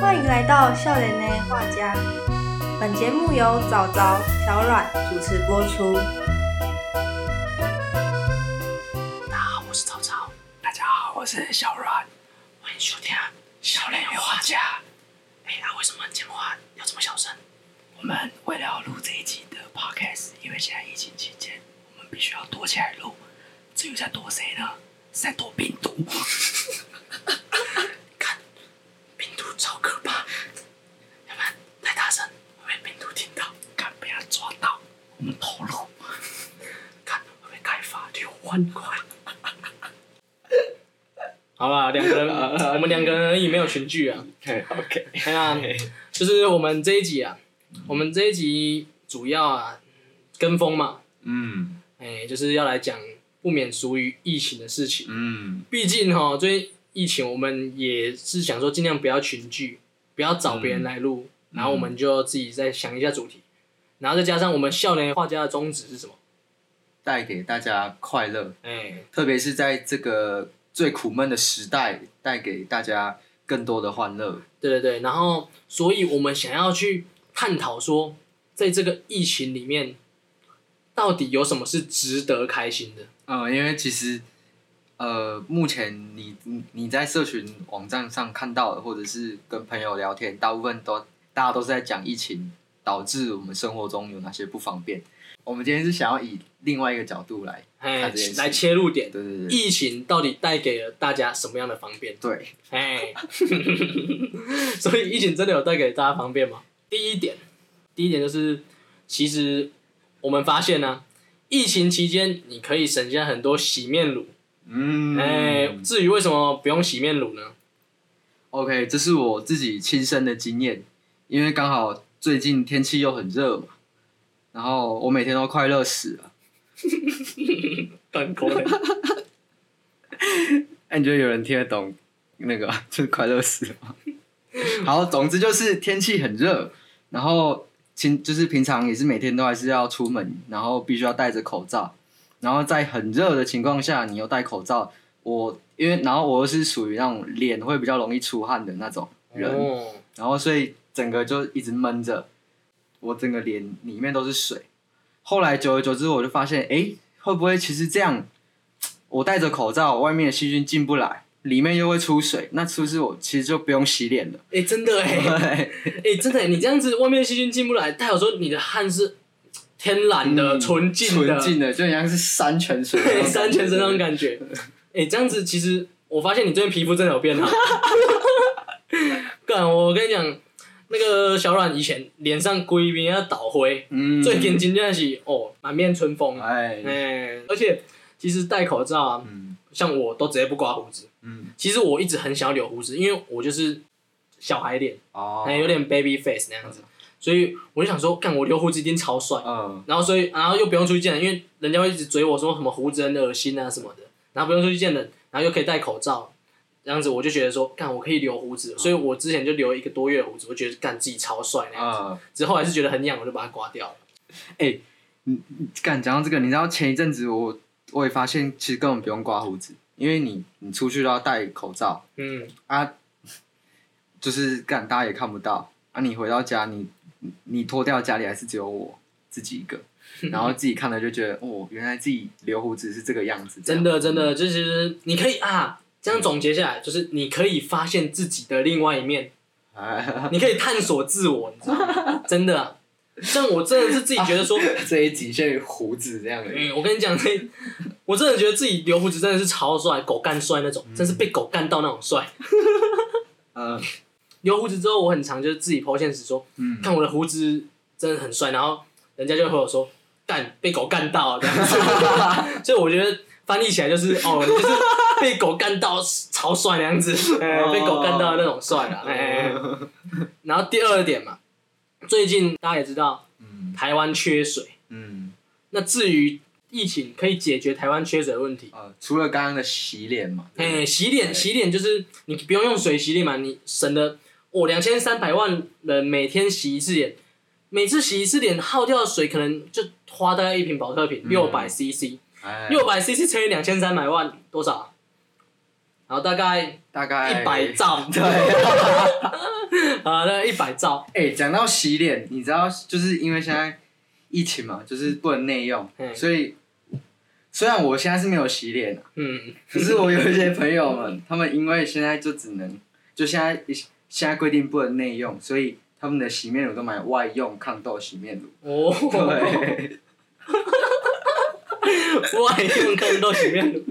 欢迎来到笑脸的画家。本节目由早早、小阮主持播出。大家好，我是早早。大家好，我是小阮。欢迎收听笑脸与画家。哎，那为什么讲话要这么小声？我们为了要录这一集的 podcast，因为现在疫情期间，我们必须要躲起来录。至于在躲谁呢？是在躲病毒。看，病毒超可怕。要不然太大声，会被病毒听到。看，被他抓到，我们投入。看会不会开罚六万块？好啦，两个人，我们两个人而已，没有群聚啊。OK，哎呀，就是我们这一集啊，我们这一集主要啊跟风嘛，嗯。哎，就是要来讲不免俗于疫情的事情。嗯。毕竟哈，最近疫情，我们也是想说尽量不要群聚，不要找别人来录，然后我们就自己再想一下主题，然后再加上我们笑脸画家的宗旨是什么？带给大家快乐，哎，特别是在这个最苦闷的时代，带给大家更多的欢乐。对对对，然后所以我们想要去探讨说，在这个疫情里面，到底有什么是值得开心的？嗯，因为其实呃，目前你你你在社群网站上看到的，或者是跟朋友聊天，大部分都大家都是在讲疫情导致我们生活中有哪些不方便。我们今天是想要以另外一个角度来，哎看这件，事来切入点，对对对疫情到底带给了大家什么样的方便？对，哎，所以疫情真的有带给大家方便吗？第一点，第一点就是，其实我们发现呢、疫情期间你可以省下很多洗面乳。嗯，哎，至于为什么不用洗面乳呢？OK，这是我自己亲身的经验，因为刚好最近天气又很热嘛，然后我每天都快乐死了。断口。哎、你觉得有人听得懂那个 就是快乐死了吗？好，总之就是天气很热，然后平就是平常也是每天都还是要出门，然后必须要戴着口罩，然后在很热的情况下，你又戴口罩，我因为然后我又是属于那种脸会比较容易出汗的那种人，哦，然后所以整个就一直闷着，我整个脸里面都是水。后来久而久之，我就发现，哎，会不会其实这样，我戴着口罩，外面的细菌进不来，里面又会出水，那是不是我其实就不用洗脸了？哎，真的哎，对，哎，真的耶，你这样子外面的细菌进不来，代表说你的汗是天然的、嗯纯净的，纯净的，就很像是山泉水对，山泉水那种感觉。哎、这样子其实我发现你最近皮肤真的有变好。干，我跟你讲，那个小阮以前脸上规面要倒灰，嗯，最近真正是哦满面春风。哎、哎，而且其实戴口罩啊，嗯。像我都直接不刮胡子。嗯，其实我一直很想要留胡子，因为我就是小孩脸，哦，哎、有点 baby face 那样子，所以我就想说，干我留胡子一定超帅。嗯。然后所以然后又不用出去见人，因为人家会一直追我说什么胡子很恶心啊什么的，然后不用出去见人，然后又可以戴口罩，这样子我就觉得说，干我可以留胡子，所以我之前就留一个多月胡子，我觉得干自己超帅那样子，嗯。之后还是觉得很痒，我就把它刮掉了。敢讲到这个，你知道前一阵子我我也发现，其实根本不用刮胡子，因为你你出去都要戴口罩嗯，啊，就是干大家也看不到啊。你回到家，你你你脱掉家里还是只有我自己一个，然后自己看了就觉得哦，原来自己留胡子是这个样子，真的真的，就是你可以啊，这样总结下来就是你可以发现自己的另外一面，哎，你可以探索自我，你知道吗？真的啊、像我真的是自己觉得说。这也仅限于胡子这样的。嗯，我跟你讲，那我真的觉得自己留胡子真的是超帅，狗干帅那种，真是被狗干到那种帅。嗯留胡子之后，我很常就是自己 po 现实说，嗯，看我的胡子真的很帅，然后人家就会回我说，干被狗干到这样子。所以我觉得翻译起来就是哦，就是 被狗干到超帅那样子，哎 被狗干到的那种帅啊。哎。然后第二点嘛，最近大家也知道嗯。台湾缺水，嗯。那至于疫情可以解决台湾缺水的问题。呃，除了刚刚的洗脸嘛，哎，洗脸洗脸就是你不用用水洗脸嘛，你省了哦两千三百万人每天洗一次脸，每次洗一次脸耗掉的水可能就花大概一瓶保特瓶嗯六百 CC，哎六百 CC 乘以两千三百万多少啊？然后大概大概一百兆，对，啊，那一百兆，哎、讲到洗脸，你知道，就是因为现在疫情嘛，就是不能内用，嗯所以虽然我现在是没有洗脸啊，嗯，可是我有一些朋友们，他们因为现在就只能，就现在现在规定不能内用，所以他们的洗面乳都买外用抗痘洗面乳。哦，对，外用看到洗面乳，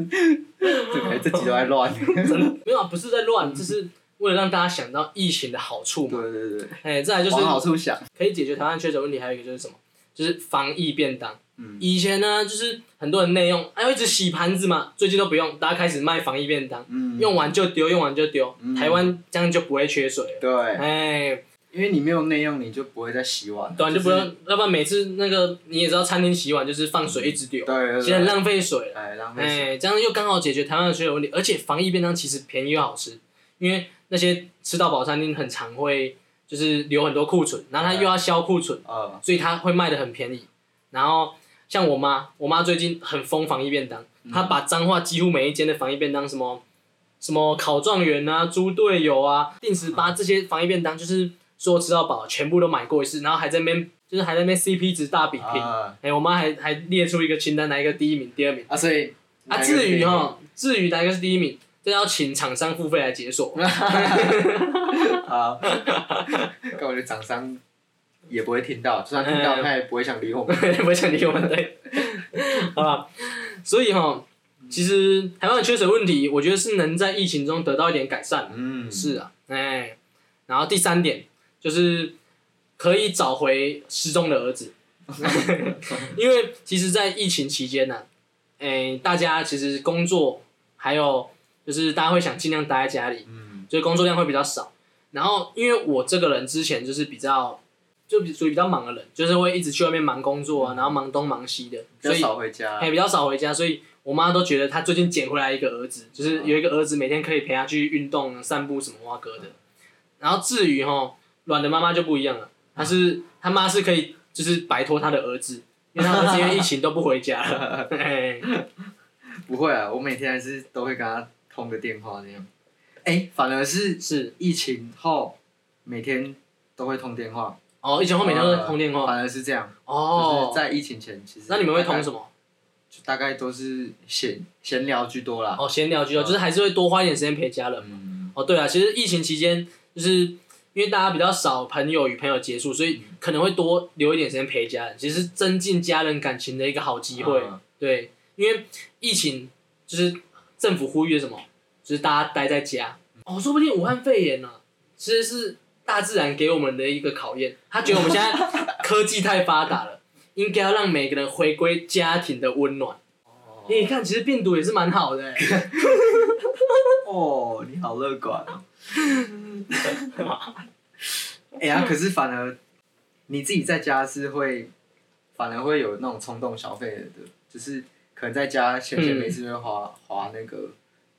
对，这集都在乱。真的没有啊，不是在乱，这是为了让大家想到疫情的好处嘛。对对对，哎，再来就是往好处想。可以解决台湾确诊问题，还有一个就是什么？就是防疫便当。嗯以前呢，就是很多人内用，还要一直洗盘子嘛，最近都不用，大家开始卖防疫便当，嗯，用完就丢，用完就丢。嗯台湾这样就不会缺水了。对，哎，因为你没有内用，你就不会再洗碗了。对啊，你就不用，要不然每次那个你也知道，餐厅洗碗就是放水一直丢，对对对，其实很浪费水。哎，浪费水。哎，这样又刚好解决台湾的水有问题，而且防疫便当其实便宜又好吃，因为那些吃到饱餐厅很常会就是留很多库存，然后它又要销库存，呃，所以它会卖的很便宜。然后像我妈，我妈最近很疯防疫便当，她把彰化几乎每一间的防疫便当，什么什么烤状元啊、猪队友啊、定时八这些防疫便当，就是说吃到饱，全部都买过一次，然后还在那边就是还在那边 CP 值大比拼。哎、啊我妈还还列出一个清单，哪一个第一名、第二名。啊，所以啊，至于哈，至于哪一个是第一名，这要请厂商付费来解锁。好，跟我的厂商也不会听到，就算听到，哎他也不会想理我们。不会想理我们对，好吧？所以哈，其实台湾的缺水问题，我觉得是能在疫情中得到一点改善。嗯，是啊，哎，然后第三点就是可以找回失踪的儿子，因为其实，在疫情期间呢、哎，大家其实工作还有就是大家会想尽量待在家里，嗯，所以工作量会比较少。然后，因为我这个人之前就是比较，就比属于比较忙的人，就是会一直去外面忙工作啊，然后忙东忙西的，所以少回家。还比较少回家，所以我妈都觉得她最近捡回来一个儿子，就是有一个儿子每天可以陪她去运动、散步什么哇哥的。然后至于哈软的妈妈就不一样了，她是她妈是可以就是摆脱她的儿子，因为她儿子因为疫情都不回家了。嘿不会啊，我每天还是都会跟他通个电话那样。哎，反而是是疫情后每天都会通电话。哦，疫情后每天都在通电话反而是这样。就哦是。在疫情前，其实那你们会通？什么？就大概都是闲闲聊居多啦。哦，闲聊居多，就是还是会多花一点时间陪家人。嗯，哦，对啊，其实疫情期间，就是因为大家比较少朋友与朋友接触，所以可能会多留一点时间陪家人，其实增进家人感情的一个好机会。嗯对，因为疫情就是政府呼吁的什么，就是大家待在家。哦，说不定武汉肺炎呢、其实是大自然给我们的一个考验。他觉得我们现在科技太发达了，应该要让每个人回归家庭的温暖。哦你看，其实病毒也是蛮好的、欸。哦，你好乐观哦。哎呀，可是反而你自己在家是会，反而会有那种冲动消费的，就是可能在家闲闲嗯没事就会滑滑那个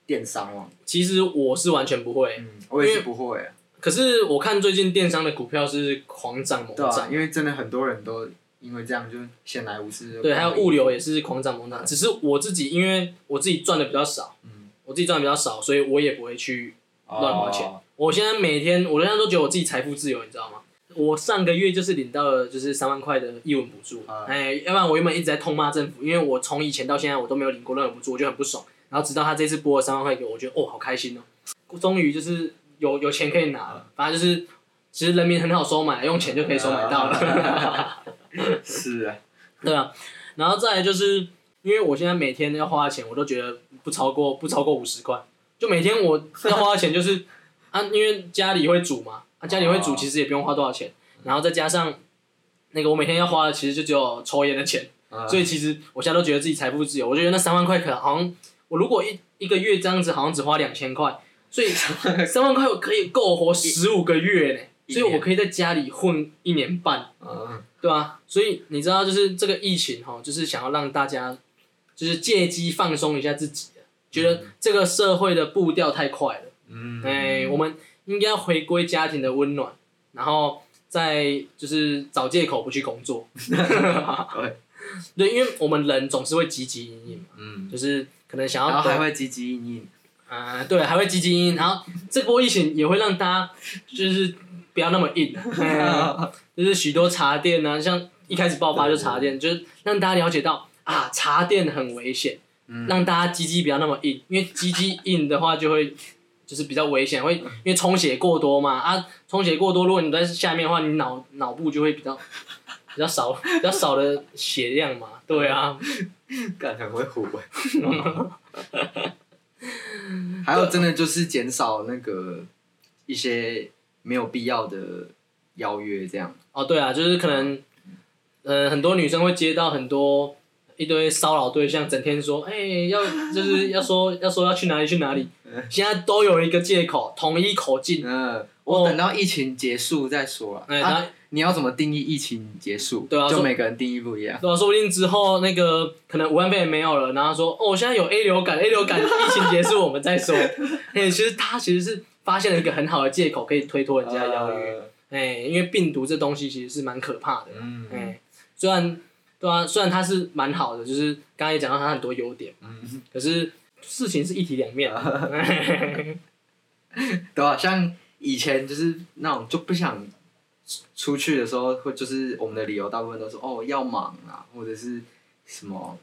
电商网。其实我是完全不会，嗯，我也是不会啊。可是我看最近电商的股票是狂涨猛涨，因为真的很多人都因为这样就闲来无事。对，还有物流也是狂涨猛涨。只是我自己，因为我自己赚的比较少，嗯我自己赚的比较少，所以我也不会去乱花钱。哦我现在每天，我现在都觉得我自己财富自由，你知道吗？我上个月就是领到了就是三万块的一文补助，啊哎、要不然我原本一直在痛骂政府，因为我从以前到现在我都没有领过任何补助，我就很不爽。然后直到他这次拨了三万块给我，我觉得哦好开心哦，终于就是有有钱可以拿了。反正就是其实人民很好收买，用钱就可以收买到了。是啊，对啊，然后再来就是因为我现在每天要花的钱，我都觉得不超过不超过五十块，就每天我 要花的钱就是啊，因为家里会煮嘛，啊家里会煮哦。其实也不用花多少钱，然后再加上那个我每天要花的其实就只有抽烟的钱，啊。所以其实我现在都觉得自己财富自由，我觉得那三万块可能好像我如果一一个月这样子好像只花两千块，所以三万块。我可以够我活十五个月呢，一所以我可以在家里混一年半。嗯对啊，所以你知道，就是这个疫情哈，就是想要让大家就是借机放松一下自己的，觉得这个社会的步调太快了，嗯，哎、我们应该要回归家庭的温暖，然后再就是找借口不去工作。对，对，因为我们人总是会汲汲营营嘛，嗯，就是可能想要得然后还会汲汲营营，啊，对，还会积极音，然后这波疫情也会让大家就是不要那么硬，嗯 就是许多茶店呢、像一开始爆发就茶店，就是让大家了解到啊，茶店很危险，让大家鸡鸡不要那么硬，因为鸡鸡硬的话就会 就是比较危险，会因为充血过多嘛。啊，充血过多，如果你在下面的话，你脑脑部就会比较比较少比较少的血量嘛，对啊，干很会唬。欸 还有真的就是减少那个一些没有必要的邀约，这样。哦，对啊，就是可能，呃，很多女生会接到很多一堆骚扰对象，整天说，哎、要就是要说要说要去哪里去哪里，现在都有一个借口，统一口径。嗯，我等到疫情结束再说了。哎然后啊，你要怎么定义疫情结束？就对啊说每个人定义不一样。对啊，说不定之后那个可能武汉肺炎没有了，然后说哦，我现在有 A 流感，A 流感疫情结束我们再说。哎、其实他其实是发现了一个很好的借口，可以推脱人家的邀约。呃哎、因为病毒这东西其实是蛮可怕的。嗯哎、虽然对啊，虽然他是蛮好的，就是刚刚也讲到他很多优点，嗯，可是事情是一体两面。对啊，像以前就是那种就不想出出去的时候，会就是我们的理由大部分都是哦要忙啊，或者是什么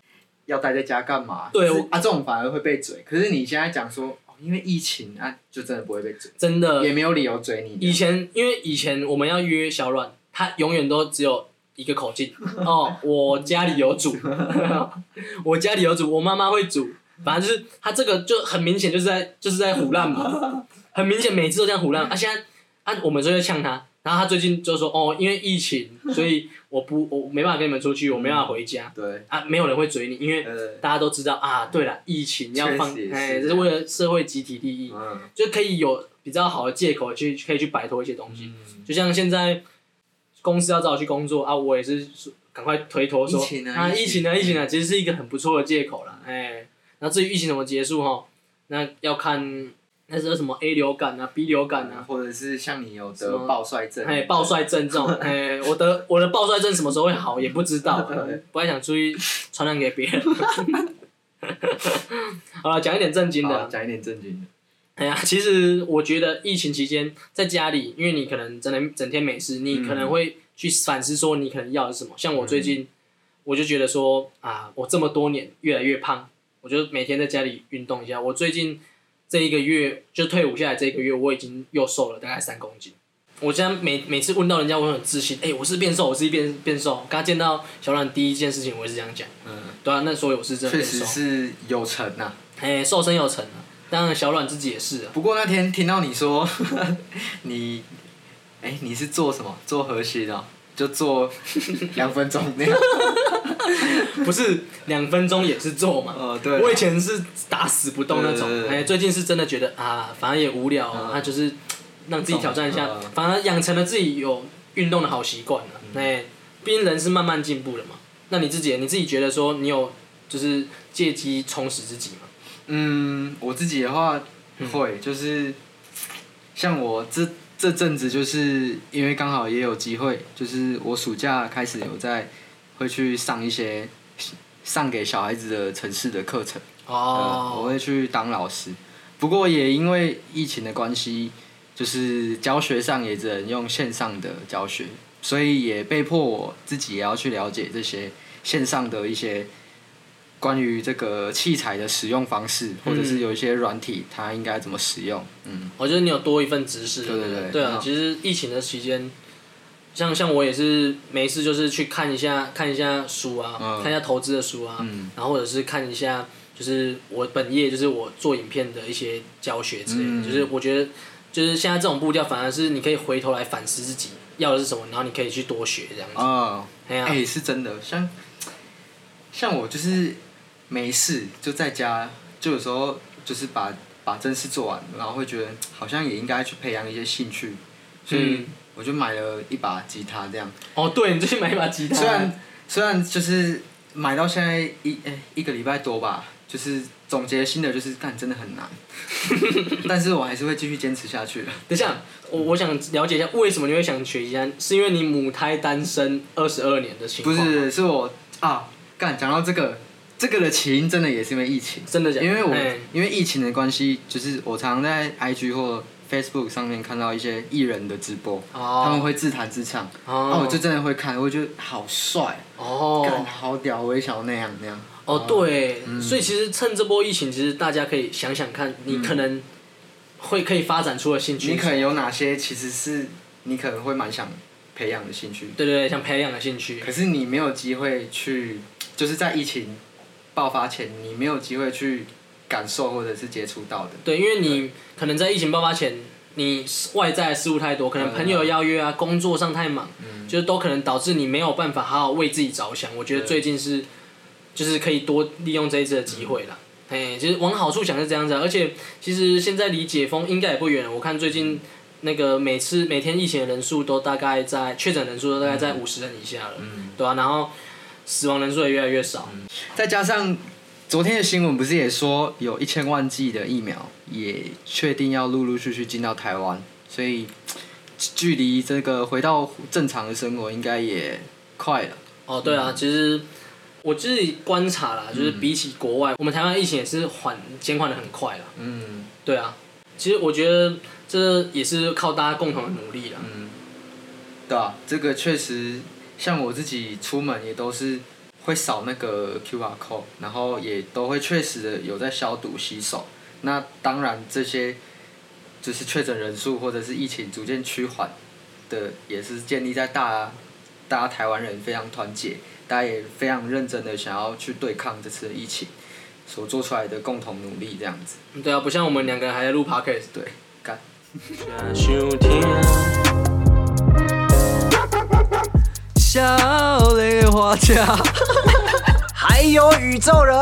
要待在家干嘛？对就是啊，这种反而会被嘴。可是你现在讲说哦，因为疫情啊，就真的不会被嘴，真的，也没有理由追你。以前因为以前我们要约小阮，他永远都只有一个口径哦，我家里有煮，我家里有煮，我妈妈会煮，反正就是他这个就很明显就是在就是在胡乱嘛，很明显每次都这样胡乱。啊，现在啊，我们就在呛他，然后他最近就说哦，因为疫情，所以我不我没办法跟你们出去，我没办法回家。对，啊，没有人会追你，因为呃，大家都知道啊，对了，疫情要放哎，这是为了社会集体利益。嗯。就可以有比较好的借口去可以去摆脱一些东西。嗯，就像现在公司要找我去工作啊，我也是说赶快推脱说疫情啊疫情呢啊，疫情啊，其实是一个很不错的借口啦。哎，那至于疫情怎么结束哈，那要看那是什么 A 流感啊、B 流感啊。或者是像你有得暴衰症，哎，暴衰症这种，哎，我的我的暴衰症什么时候会好 也不知道，不太想出去传染给别人。好了，讲一点正经的讲一点正经的。哎呀，其实我觉得疫情期间在家里，因为你可能真的整天没事，你可能会去反思说你可能要的是什么。像我最近，我就觉得说啊，我这么多年越来越胖，我就每天在家里运动一下。我最近这一个月就退伍下来，这一个月我已经又瘦了大概三公斤。我现在每每次问到人家，我很自信，哎、我是变瘦，我是变变瘦。刚见到小冉第一件事情，我也是这样讲，嗯，对啊，那所以我是真的瘦，实是有成呐、哎、瘦身有成啊。当然，小阮自己也是啊。不过那天听到你说 你，哎、你是做什么？做核心哦，就做两分钟那样。不是两分钟也是做嘛。哦，对。我以前是打死不动那种哎，最近是真的觉得啊，反正也无聊啊，就是让自己挑战一下嗯，反而养成了自己有运动的好习惯了。哎，毕竟人是慢慢进步的嘛。那你自己，你自己觉得说你有就是借机充实自己吗？嗯，我自己的话会，就是像我这这阵子，就是因为刚好也有机会，就是我暑假开始有在会去上一些上给小孩子的城市的课程。呃我哦，会去当老师，不过也因为疫情的关系，就是教学上也只能用线上的教学，所以也被迫我自己也要去了解这些线上的一些关于这个器材的使用方式，或者是有一些软体它应该怎么使用。嗯，我觉得你有多一份知识。对对对对啊嗯，其实疫情的期间。像像我也是没事，就是去看一下看一下书啊，嗯看一下投资的书啊，嗯然后或者是看一下，就是我本业就是我做影片的一些教学之类的，嗯就是我觉得就是现在这种步调反而是你可以回头来反思自己要的是什么，然后你可以去多学这样子。哦，哎呀、哎、是真的，像像我就是没事就在家，就有时候就是把把正事做完，然后会觉得好像也应该去培养一些兴趣，所以嗯我就买了一把吉他这样。哦，对你最近买一把吉他，虽然虽然就是买到现在一哎、一个礼拜多吧，就是总结新的就是干真的很难，但是我还是会继续坚持下去的。等一下，我我想了解一下为什么你会想学吉他，是因为你母胎单身二十二年的情不况不？是，是我啊，干讲到这个，这个的起因真的也是因为疫情，真的假？的？因为我哎。因为疫情的关系，就是我常常在 IG 或 Facebook 上面看到一些艺人的直播，哦。他们会自弹自唱，哦。啊，我就真的会看，我会觉得好帅，干哦好屌，我也想要那样那样。哦，对，嗯。所以其实趁这波疫情，其实大家可以想想看，你可能会可以发展出的兴趣。你可能有哪些其实是你可能会蛮想培养的兴趣，对对对，想培养的兴趣。可。是你没有机会去，就是在疫情爆发前，你没有机会去感受或者是接触到的。对，因为你可能在疫情爆发前，你外在的事物太多，可能朋友邀约啊，工作上太忙，就是都可能导致你没有办法好好为自己着想。我觉得最近是，就是可以多利用这一次的机会啦。哎，其实往好处想是这样子、啊，而且其实现在离解封应该也不远了。我看最近那个每次每天疫情的人数都大概在确诊人数都大概在五十人以下了，对啊，然后死亡人数也越来越少。再加上昨天的新闻不是也说有一千万剂的疫苗也确定要陆陆续续进到台湾，所以距离这个回到正常的生活应该也快了。哦，对啊，其实我自己观察啦，就是嗯比起国外，我们台湾疫情也是缓减缓的很快啦。嗯对啊，其实我觉得这也是靠大家共同的努力啦。嗯，对啊，这个确实，像我自己出门也都是会扫那个 QR code，然后也都会确实的有在消毒洗手。那当然这些就是确诊人数或者是疫情逐渐趋缓的，也是建立在大家大家台湾人非常团结，大家也非常认真的想要去对抗这次的疫情所做出来的共同努力，这样子。对啊，不像我们两个人还在录 podcast。对，干。小雷花家。还有宇宙人。